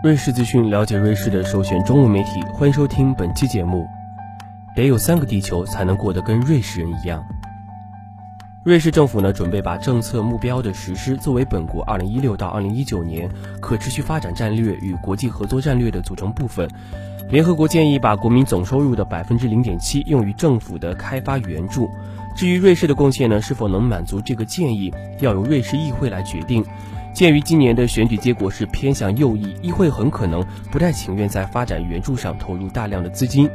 瑞士资讯，了解瑞士的首选中文媒体。欢迎收听本期节目。得有三个地球才能过得跟瑞士人一样。瑞士政府呢，准备把政策目标的实施作为本国2016到2019年可持续发展战略与国际合作战略的组成部分。联合国建议把国民总收入的百分之零点七用于政府的开发援助。至于瑞士的贡献呢，是否能满足这个建议，要由瑞士议会来决定。鉴于今年的选举结果是偏向右翼，议会很可能不太情愿在发展援助上投入大量的资金。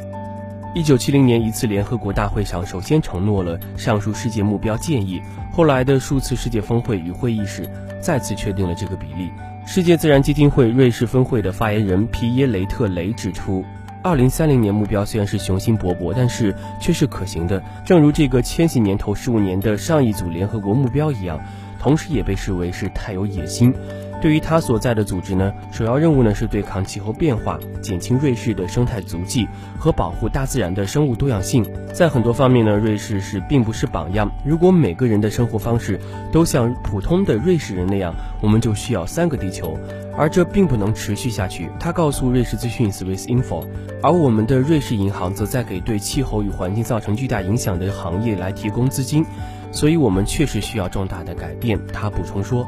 一九七零年一次联合国大会上首先承诺了上述世界目标建议，后来的数次世界峰会与会议时再次确定了这个比例。世界自然基金会瑞士分会的发言人皮耶雷特雷指出，二零三零年目标虽然是雄心勃勃，但是却是可行的，正如这个千禧年头十五年的上一组联合国目标一样。同时也被视为是太有野心。对于他所在的组织呢，首要任务呢是对抗气候变化、减轻瑞士的生态足迹和保护大自然的生物多样性。在很多方面呢，瑞士是并不是榜样。如果每个人的生活方式都像普通的瑞士人那样，我们就需要三个地球，而这并不能持续下去。他告诉瑞士资讯 Swiss Info，而我们的瑞士银行则在给对气候与环境造成巨大影响的行业来提供资金。所以，我们确实需要重大的改变。他补充说，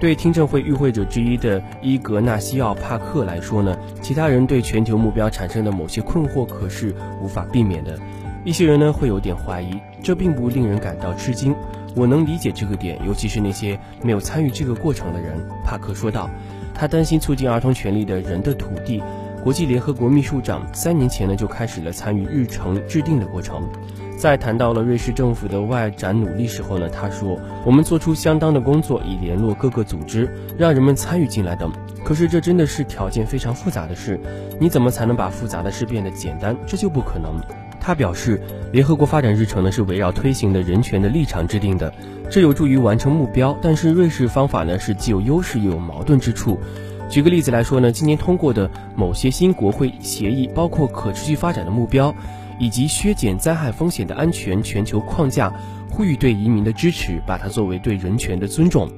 对听证会与会者之一的伊格纳西奥·帕克来说呢，其他人对全球目标产生的某些困惑可是无法避免的。一些人呢会有点怀疑，这并不令人感到吃惊。我能理解这个点，尤其是那些没有参与这个过程的人。帕克说道，他担心促进儿童权利的人的土地。国际联合国秘书长三年前呢就开始了参与日程制定的过程。在谈到了瑞士政府的外展努力时候呢，他说：“我们做出相当的工作，以联络各个组织，让人们参与进来等。可是这真的是条件非常复杂的事。你怎么才能把复杂的事变得简单？这就不可能。”他表示，联合国发展日程呢是围绕推行的人权的立场制定的，这有助于完成目标。但是瑞士方法呢是既有优势又有矛盾之处。举个例子来说呢，今年通过的某些新国会协议，包括可持续发展的目标。以及削减灾害风险的安全全球框架，呼吁对移民的支持，把它作为对人权的尊重。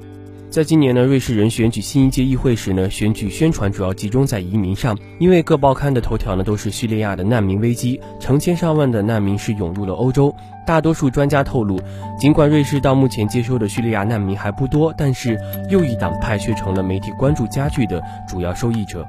在今年呢，瑞士人选举新一届议会时呢，选举宣传主要集中在移民上，因为各报刊的头条呢都是叙利亚的难民危机，成千上万的难民是涌入了欧洲。大多数专家透露，尽管瑞士到目前接收的叙利亚难民还不多，但是右翼党派却成了媒体关注加剧的主要受益者。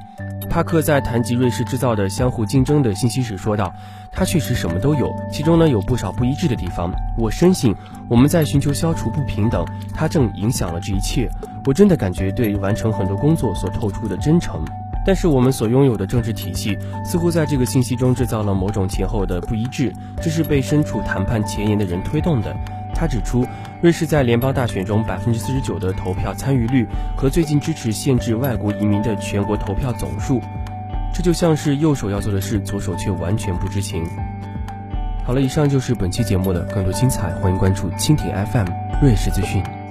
帕克在谈及瑞士制造的相互竞争的信息时说道：“他确实什么都有，其中呢有不少不一致的地方。我深信我们在寻求消除不平等，它正影响了这一切。我真的感觉对完成很多工作所透出的真诚。但是我们所拥有的政治体系似乎在这个信息中制造了某种前后的不一致，这是被身处谈判前沿的人推动的。”他指出，瑞士在联邦大选中百分之四十九的投票参与率和最近支持限制外国移民的全国投票总数，这就像是右手要做的事，左手却完全不知情。好了，以上就是本期节目的更多精彩，欢迎关注蜻蜓 FM 瑞士资讯。